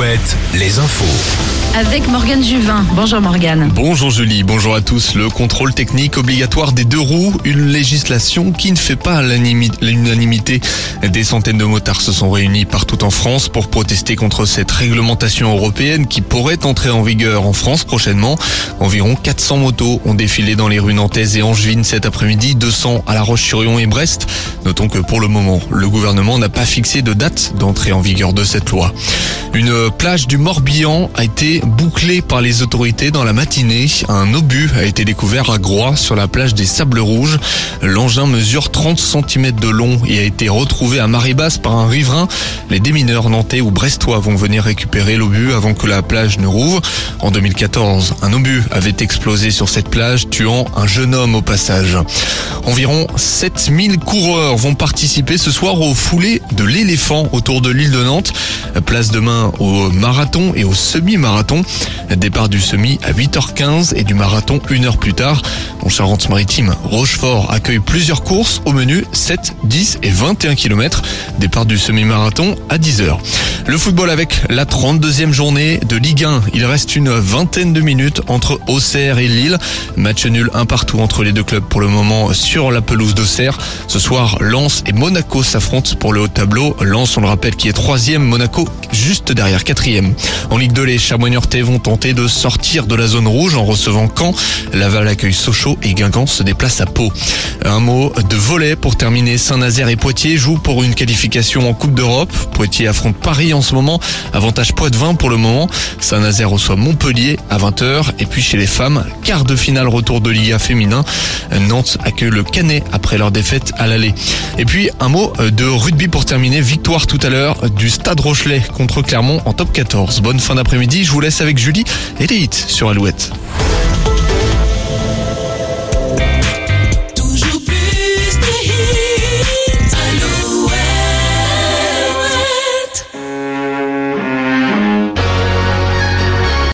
Alouette, les infos. Avec Morgane Juvin. Bonjour Morgane. Bonjour Julie, bonjour à tous. Le contrôle technique obligatoire des deux roues, une législation qui ne fait pas l'unanimité. Des centaines de motards se sont réunis partout en France pour protester contre cette réglementation européenne qui pourrait entrer en vigueur en France prochainement. Environ 400 motos ont défilé dans les rues nantaises et angevines cet après-midi, 200 à La Roche-sur-Yon et Brest. Notons que pour le moment, le gouvernement n'a pas fixé de date d'entrée en vigueur de cette loi. Une plage du Morbihan a été bouclée par les autorités dans la matinée. Un obus a été découvert à Groix sur la plage des Sables Rouges. L'engin mesure 30 cm de long et a été retrouvé à marée basse par un riverain. Les démineurs nantais ou brestois vont venir récupérer l'obus avant que la plage ne rouvre. En 2014, un obus avait explosé sur cette plage, tuant un jeune homme au passage. Environ 7000 coureurs vont participer ce soir au foulée de l'éléphant autour de l'île de Nantes. Place demain au marathon et au semi-marathon. Départ du semi à 8h15 et du marathon une heure plus tard. En Charente-Maritime, Rochefort accueille plusieurs courses au menu 7, 10 et 21 km. Départ du semi-marathon à 10h. Le football avec la 32e journée de Ligue 1. Il reste une vingtaine de minutes entre Auxerre et Lille. Match nul un partout entre les deux clubs pour le moment sur la pelouse d'Auxerre. Ce soir, Lens et Monaco s'affrontent pour le haut tableau. Lens, on le rappelle, qui est troisième, Monaco juste derrière quatrième. En Ligue 2, les chamois vont tenter de sortir de la zone rouge en recevant Caen. Laval accueille Sochaux et Guingamp se déplace à Pau. Un mot de volet pour terminer. Saint-Nazaire et Poitiers jouent pour une qualification en Coupe d'Europe. Poitiers affronte Paris en ce moment. Avantage Poitvin pour le moment. Saint-Nazaire reçoit Montpellier à 20h. Et puis chez les femmes, quart de finale retour de Liga féminin. Nantes accueille le Canet après leur défaite à l'aller. Et puis un mot de rugby pour terminer. Victoire tout à l'heure du Stade Rochelet contre Clermont en top 14. Bonne fin d'après-midi. Je vous laisse avec Julie et les sur Alouette.